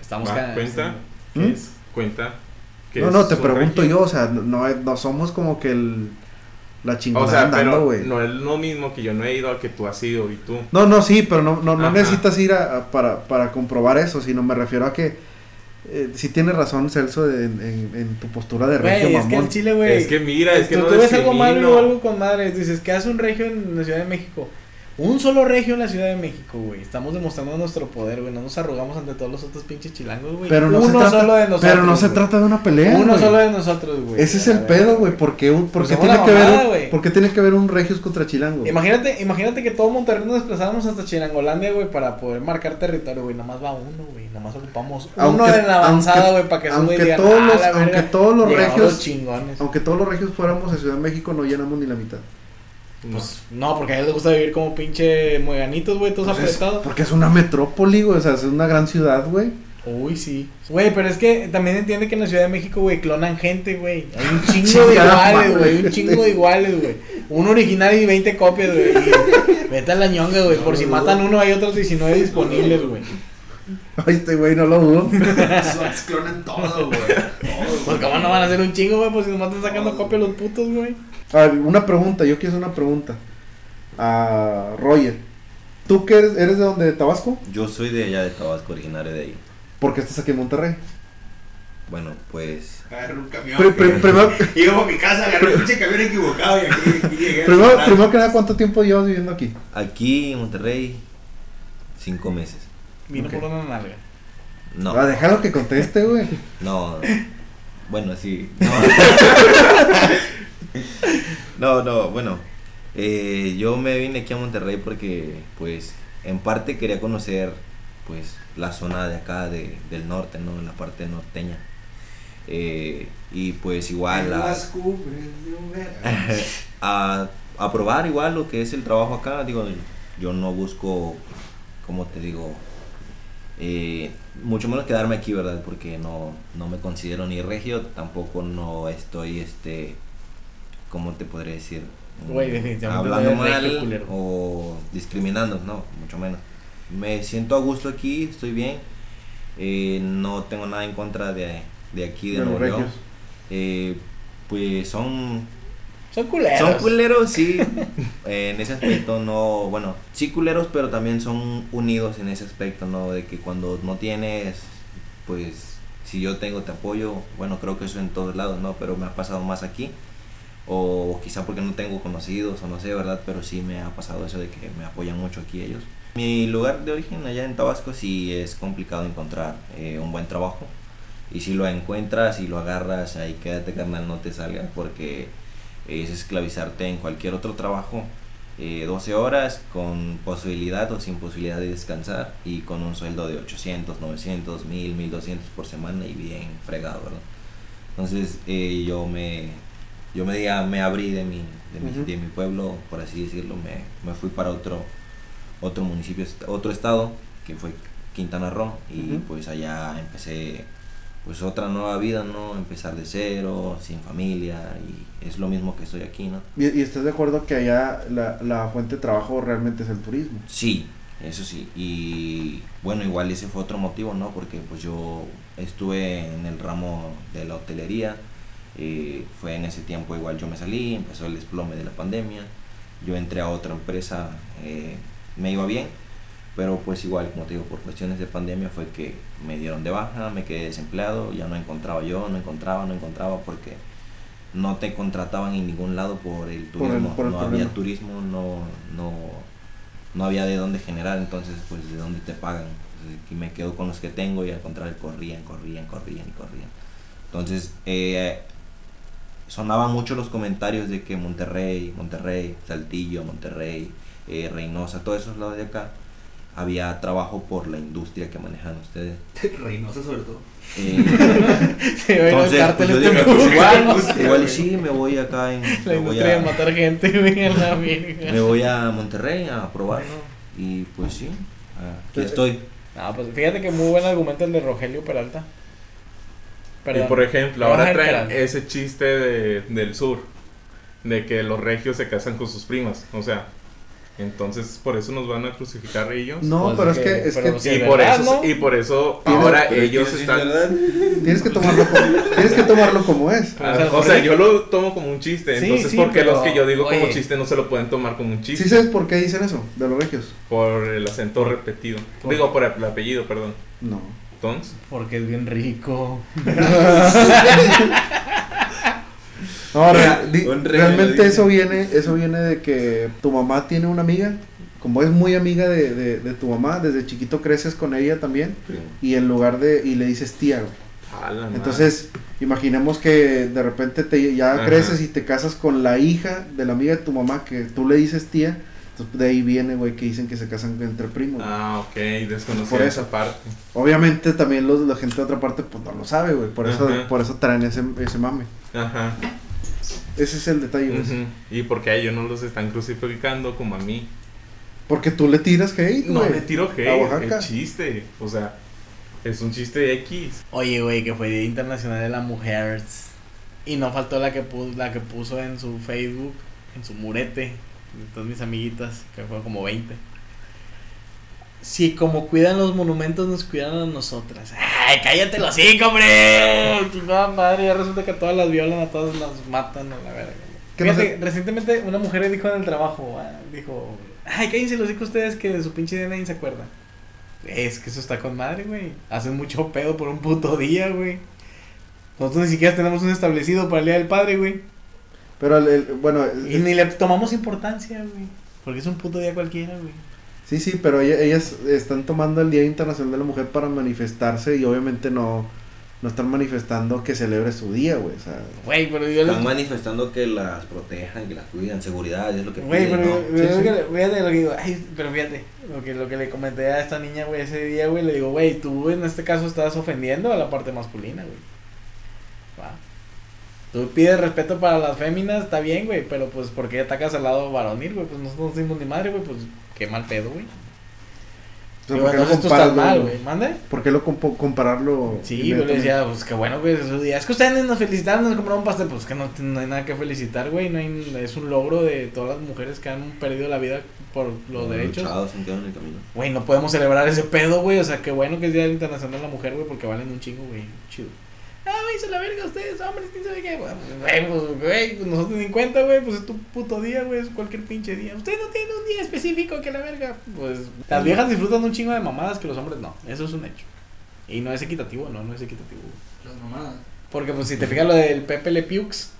Estamos Va, ca- ¿cuenta? ¿Qué ¿Mm? es? Cuenta. que No, es no, te un pregunto regio. yo, o sea, no, no, somos como que el, la chingona O sea, andando, güey. no es lo mismo que yo no he ido a que tú has ido y tú. No, no, sí, pero no, no, no necesitas ir a, a- para, para comprobar eso, sino me refiero a que eh, sí tienes razón, Celso, de- en, en- en tu postura de regio Güey, es que mamón. el Chile, güey. Es que mira, es que tú, no tú ves algo malo o algo con madre. Dices, ¿qué hace un regio en la Ciudad de México? Un solo regio en la Ciudad de México, güey. Estamos demostrando nuestro poder, güey. No nos arrugamos ante todos los otros pinches chilangos, güey. Pero no, Uno se trata, solo de nosotros. pero no se güey. trata de una pelea. Uno güey. solo de nosotros, güey. Ese es el pedo, güey. ¿Por qué, un- por Pues tiene, que ver mamada, un, güey. por qué tiene que ver un regios contra chilangos? Imagínate, imagínate que todo Monterrey nos desplazáramos hasta Chilangolandia, güey, para poder marcar territorio, güey. Nomás va uno, güey. Nomás ocupamos uno en la avanzada, aunque- güey, para que aunque digan, todos "Ah, los- la verga, aunque todos los regios- los chingones. Aunque todos los regios fuéramos a Ciudad de México, no llenamos ni la mitad. No. Pues no, porque a ellos les gusta vivir como pinche mueganitos, güey, todos Pues es- apretados. porque es una metrópoli, güey. O sea, es una gran ciudad, güey. Uy, sí. Güey, pero es que también entiende que en la Ciudad de México, güey, clonan gente, güey. Hay un chingo de iguales, güey. Un chingo de iguales, güey. Un original y 20 copias, güey. Vete a la ñonga, güey. Por si matan uno, hay otros 19 disponibles, güey. Ay, este güey, no lo dudo. Clonan todo, güey. Pues. ¿cómo no van a hacer un chingo, güey? Pues si nomás están sacando copias los putos, güey. A ver, una pregunta. Yo quiero hacer una pregunta. A Roger. ¿Tú qué eres? ¿Eres de dónde? ¿De Tabasco? Yo soy de allá de Tabasco, originario de ahí. ¿Por qué estás aquí en Monterrey? Bueno, pues Agarré un camión. Pri- primero, Llego a mi casa, agarré un pinche camión equivocado y aquí, aquí llegué. primero, que nada, ¿cuánto tiempo llevas viviendo aquí? aquí en Monterrey cinco meses. Vino Ok. por una nalga. No, Ah, déjalo que conteste, güey. no. Bueno, sí. No, no, no, bueno. eh, yo me vine aquí a Monterrey porque, pues, en parte quería conocer, pues, la zona de acá de, del norte, ¿no? La parte norteña. Eh, y pues igual a probar igual lo que es el trabajo acá. Digo, yo no busco, como te digo, eh, mucho menos quedarme aquí, ¿verdad? Porque no, no me considero ni regio, tampoco no estoy, este, ¿cómo te podría decir? Hablando mal o discriminando, no, mucho menos. Me siento a gusto aquí, estoy bien. eh, no tengo nada en contra de, de aquí, de, Nuevo León. Eh, pues son Son culeros. son culeros, sí. Eh, en ese aspecto no, bueno, sí culeros, pero también son unidos en ese aspecto, ¿no? De que cuando no tienes, pues, si yo tengo te apoyo, bueno, creo que eso en todos lados, ¿no? Pero me ha pasado más aquí. O quizá porque no tengo conocidos, o no sé, ¿verdad? Pero sí me ha pasado eso de que me apoyan mucho aquí ellos. Mi lugar de origen allá en Tabasco sí es complicado encontrar eh, un buen trabajo. Y si lo encuentras y lo agarras, ahí quédate carnal, no te salgas porque es esclavizarte en cualquier otro trabajo. eh, 12 horas con posibilidad o sin posibilidad de descansar y con un sueldo de 800, 900, 1000, 1200 por semana y bien fregado, ¿verdad? Entonces eh, yo me yo me, diga, me abrí de mi, de, mi, de mi pueblo, por así decirlo, me, me fui para otro, otro municipio, otro estado, que fue Quintana Roo, y pues allá empecé pues otra nueva vida, ¿no? Empezar de cero, sin familia, y es lo mismo que estoy aquí, ¿no? ¿Y, y estás de acuerdo que allá la, la fuente de trabajo realmente es el turismo? Sí, eso sí. Y bueno, igual ese fue otro motivo, ¿no? Porque pues yo estuve en el ramo de la hotelería. Eh, fue en ese tiempo igual yo me salí, empezó el desplome de la pandemia. Yo entré a otra empresa, eh, me iba bien. Pero pues igual, como te digo, por cuestiones de pandemia fue que me dieron de baja, me quedé desempleado, ya no encontraba yo, no encontraba, no encontraba porque no te contrataban en ningún lado por el Por el- turismo. por el no había problema. turismo, no, no, no había de dónde generar, entonces pues de dónde te pagan. Entonces, aquí me quedo con los que tengo y al contrario corrían, corrían, corrían y corrían. Entonces eh, sonaban mucho los comentarios de que Monterrey, Monterrey, Saltillo, Monterrey, eh, Reynosa, todos esos lados de acá, había trabajo por la industria que manejan ustedes. Reynosa sobre todo. Eh, entonces, pues, yo este dije, pues, igual, bueno. igual sí, me voy acá en... La me voy industria de matar gente, la me voy a Monterrey a probar, ¿no? Y pues sí, aquí estoy. No, pues fíjate que muy buen argumento el de Rogelio Peralta. Y por ejemplo, ahora traen ese chiste de, del sur, de que los regios se casan con sus primas, o sea, entonces por eso nos van a crucificar ellos. No, Pues pero es es que- que, es que y, por verdad, eso, ¿no? y por eso Tienes- ahora que ellos están... tienes que tomarlo como, tienes que tomarlo como es. Ah, o sea, o sea, Jorge- yo lo tomo como un chiste, Sí, entonces sí, ¿por qué pero, los que yo digo como oye. chiste no se lo pueden tomar como un chiste? ¿Sí sabes por qué dicen eso? De los regios. Por el acento repetido. ¿Por Digo, por el apellido, perdón. No. Porque es bien rico. No, real- di- realmente eso viene, eso viene de que tu mamá tiene una amiga, como es muy amiga de, de, de tu mamá, desde chiquito creces con ella también, y en lugar de, y le dices tía. Entonces, imaginemos que de repente te, ya Ajá. creces y te casas con la hija de la amiga de tu mamá, que tú le dices tía, entonces de ahí viene, güey, que dicen que se casan entre primos. Ah, ok, desconocía Por eso. esa parte. Obviamente también los, la gente de otra parte pues no lo sabe, güey, por eso, Ajá. por eso traen ese, ese mame. Ajá. Ese es el detalle, güey. Y porque a ellos no los están crucificando como a mí. Porque tú le tiras hate, No güey. le tiro hate, es chiste. O sea, es un chiste X. Oye, güey, que fue Día Internacional de la Mujer. Y no faltó la que puso, la que puso en su Facebook, en su murete, de todas mis amiguitas, que fue como 20. Si como cuidan los monumentos, nos cuidan a nosotras. ¡Ay, cállate los cinco, hombre! Chingada madre, ya resulta que a todas las violan, a todas las matan a la verga. ¿Qué no Fíjate, sé? recientemente una mujer dijo en el trabajo, ah, dijo, ay, cállense los hijos ustedes que de su pinche día nadie se acuerda. Es que eso está con madre, güey. Hacen mucho pedo por un puto día, güey. Nosotros ni siquiera tenemos un establecido para el Día del Padre, güey. Pero, el, el- bueno, Y ni le tomamos importancia, güey. Porque es un puto día cualquiera, güey. Sí, sí, pero ella- ellas están tomando el Día Internacional de la Mujer para manifestarse y obviamente no, no están manifestando que celebre su día, güey. O sea, Güey, pero yo Están manifestando que las protejan, que las cuidan, seguridad, es lo que Güey, piden, pero ¿no? yo- Sí, yo sí. que le- fíjate lo que digo, ay, pero fíjate, lo que, lo que le comenté a esta niña, güey, ese día, güey, le digo, güey, tú en este caso estás ofendiendo a la parte masculina, güey. Va. Tú pides respeto para las féminas, está bien, güey, pero pues, ¿por qué atacas al lado varonil, güey? Pues nosotros no somos ni madre, güey, pues, qué mal pedo, güey. o sea, Digo, ¿por qué lo entonces tú estás comparas, mal, güey? ¿mande? ¿Por qué lo compo- compararlo? Sí, yo le decía, pues qué bueno, güey, es su día. Es que ustedes nos felicitaron, nos compraron un pastel. Pues que no, no hay nada que felicitar, güey. No hay, es un logro de todas las mujeres que han perdido la vida por los derechos. luchado, se han quedado en el camino. Güey, no podemos celebrar ese pedo, güey. O sea, qué bueno que es Día Internacional de la Mujer, güey, porque valen un chingo, güey. Chido. Ah, güey, se la verga ustedes, hombres, quién sabe qué. Pues, Güey, pues, güey, pues nosotros ni en cuenta, güey. Pues es tu puto día, güey. Es cualquier pinche día. Ustedes no tienen un día específico que la verga. Pues las viejas disfrutan un chingo de mamadas que los hombres no. Eso es un hecho. Y no es equitativo, no, no es equitativo. Las mamadas. Porque, pues, si te fijas lo del Pepe Le Piux,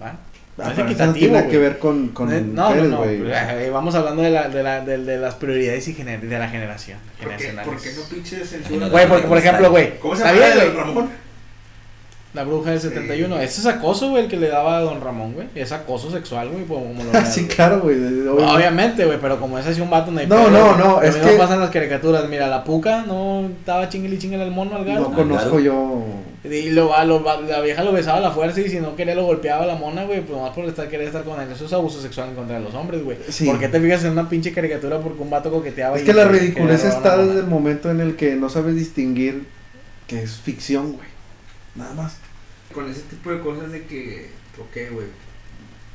¿va? No Ah, es pero eso no equitativo, tiene nada güey. que ver con, con no, no, mujeres, no, güey. eh, Vamos hablando de, la, de, la, de, de las prioridades y gener- de la generación. ¿Por qué. ¿Por qué no pinches censura? Güey, porque, por ejemplo, güey. ¿Cómo se llama el. Ramón? La bruja del 71. Ese es acoso, güey, el que le daba a don Ramón, güey. Es acoso sexual, güey, como lo veas, sí, claro, güey. Obviamente, güey, pero como es así un vato, no hay No, pedo, no, no, es que- pasa en las caricaturas. Mira, la puca no estaba chingue y chingue al mono al gato. No conozco yo. Y lo, va- lo va- la vieja lo besaba a la fuerza y si no quería lo golpeaba a la mona, güey, pues más por estar, querer estar con él. Eso es abuso sexual en contra de los hombres, güey. Sí. ¿Por qué te fijas en una pinche caricatura porque un vato coqueteaba Es y que la ridiculez a está desde el momento en el que no sabes distinguir que es ficción, güey. Nada más. Con ese tipo de cosas de que, ok, güey,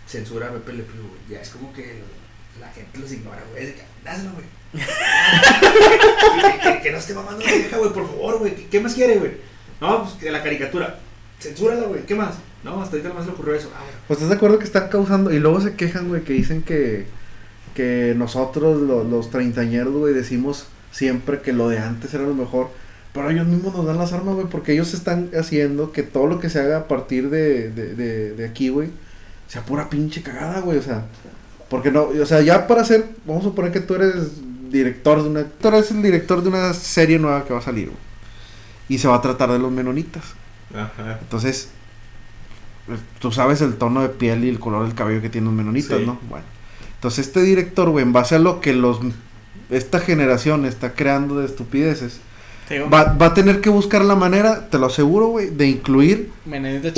censura a Pepe Le Pew, güey. Ya es como que la gente los ignora, güey. Es de que, dáselo, güey. que, que- que no esté mamando la vieja, güey, por favor, güey. ¿Qué, qué más quiere, güey? No, pues que la caricatura. Censúrala, güey. ¿Qué más? No, hasta ahorita se le ocurrió eso. Ah, bueno. Pues estás de acuerdo que están causando. Y luego se quejan, güey, que dicen que. Que nosotros, lo- los treintañeros, güey, decimos siempre que lo de antes era lo mejor. Pero ellos mismos nos dan las armas, güey, porque ellos están haciendo que todo lo que se haga a partir de, de, de, de aquí, güey, sea pura pinche cagada, güey. O sea, porque no, o sea, ya para hacer, vamos a suponer que tú eres director de una, tú eres el director de una serie nueva que va a salir, güey. Y se va a tratar de los menonitas. Ajá. Entonces, tú sabes el tono de piel y el color del cabello que tienen los menonitas, Sí. ¿no? Bueno. Entonces, este director, güey, en base a lo que los esta generación está creando de estupideces, Va, va a tener que buscar la manera, te lo aseguro, güey, de incluir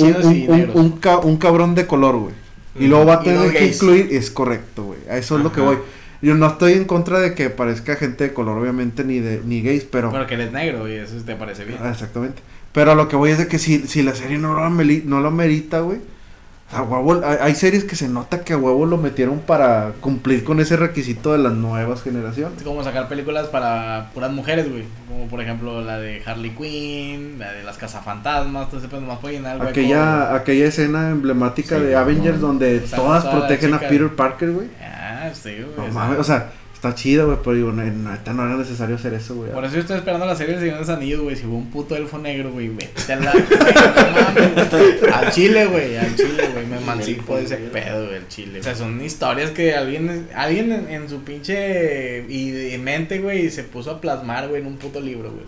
un, un- y un- negros. un ca- un cabrón de color, güey. Y luego va a tener que gays. incluir, es correcto, güey. A eso es lo que voy. Yo no estoy en contra de que parezca gente de color, obviamente, ni de ni gays, pero... Pero que él es negro y eso te parece bien. Ah, exactamente. Pero a lo que voy es de que si, si la serie no lo, no lo merita, güey. A huevo, hay, series que se nota que a huevo lo metieron para cumplir con ese requisito de las nuevas generaciones. Es como sacar películas para puras mujeres, güey. Como por ejemplo la de Harley Quinn, la de las cazafantasmas, todo ese pedo nomás puede llenar el hueco, Aquella, aquella escena emblemática Sí, de Avengers donde O sea, todas toda la protegen a Peter Parker, güey. Ah, sí, güey. No mames, o sea, está chido, güey, pero digo, no, no era necesario hacer eso, güey. Por eso yo estoy esperando la serie de Señor de los Anillos, güey. Si hubo un puto elfo negro, güey, vete a la. mames. Al chile, güey, al chile, güey. Me emancipo de ese pedo, güey, al chile. O sea, son historias que alguien, alguien en, en su pinche y, y mente, güey, se puso a plasmar, güey, en un puto libro, güey.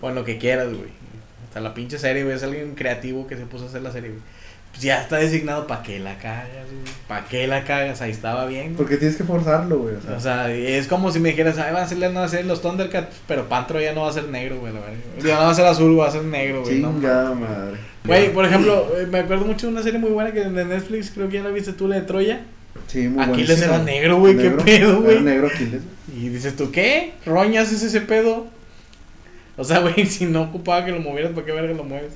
O en lo que quieras, güey. Sea, la pinche serie, güey, es alguien creativo que se puso a hacer la serie, güey. Pues ya está designado, ¿para qué la cagas, güey? ¿Para qué la cagas? Ahí estaba bien, güey. Porque tienes que forzarlo, güey. O sea, O sea, es como si me dijeras, ay, van a hacer la nueva serie los Thundercats, pero Pantro ya no va a ser negro, güey, la verdad. Ya no va a ser azul, va a ser negro, güey. no chingada madre. Güey, por ejemplo, eh, me acuerdo mucho de una serie muy buena que de Netflix, creo que ya la viste tú, la de Troya. Sí, muy Aquiles buenísimo. era negro, güey, qué pedo, güey. Era negro Aquiles. Y dices tú, ¿qué? ¿Roñas es ese pedo? O sea, güey, si no ocupaba que lo movieras, ¿para qué verga lo mueves?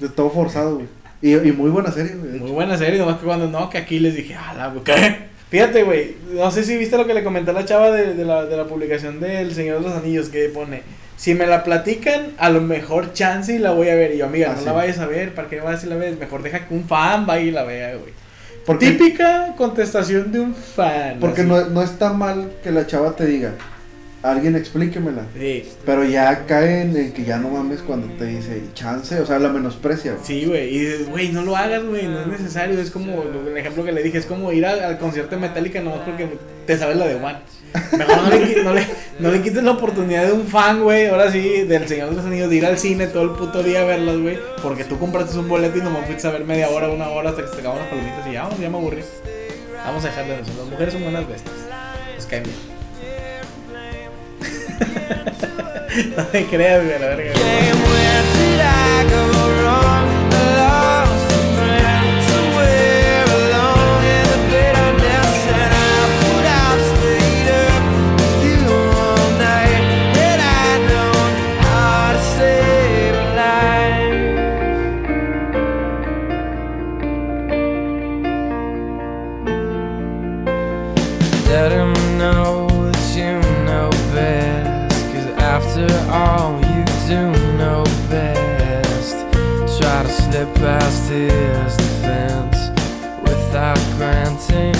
De todo forzado, güey. Y, y muy buena serie, güey. Muy buena serie, nomás que cuando no, que aquí les dije, ah, la ¿qué? Fíjate, güey, no sé si viste lo que le comenté a la chava de, de la, de la publicación del Señor de los Anillos, que pone, si me la platican, a lo mejor chance y la voy a ver. Y yo, amiga, Ah, no sí. la vayas a ver, ¿para qué vas a la ves? Mejor deja que un fan vaya y la vea, güey. Porque, Típica contestación de un fan. porque no, no está mal que la chava te diga, alguien explíquemela. Sí, Pero ya caen en que ya no mames cuando te dice chance, o sea, la menosprecia. güey. sí, güey. Y dices, güey, no lo hagas, güey, no es necesario. Es como el ejemplo que le dije, es como ir al, al concierto de Metallica nomás porque te sabes la de One. Mejor no le, qui- no le, no le quites la oportunidad de un fan, güey, ahora sí, del Señor de los Anillos, de ir al cine todo el puto día a verlas, güey. Porque tú compraste un boleto y nomás fuiste a ver media hora, una hora hasta que se te acaban las palomitas y ya, vamos, ya me aburrí. Vamos a dejarle de eso. Las mujeres son buenas bestias. Nos caen bien. no te creas, güey, la verga. Granting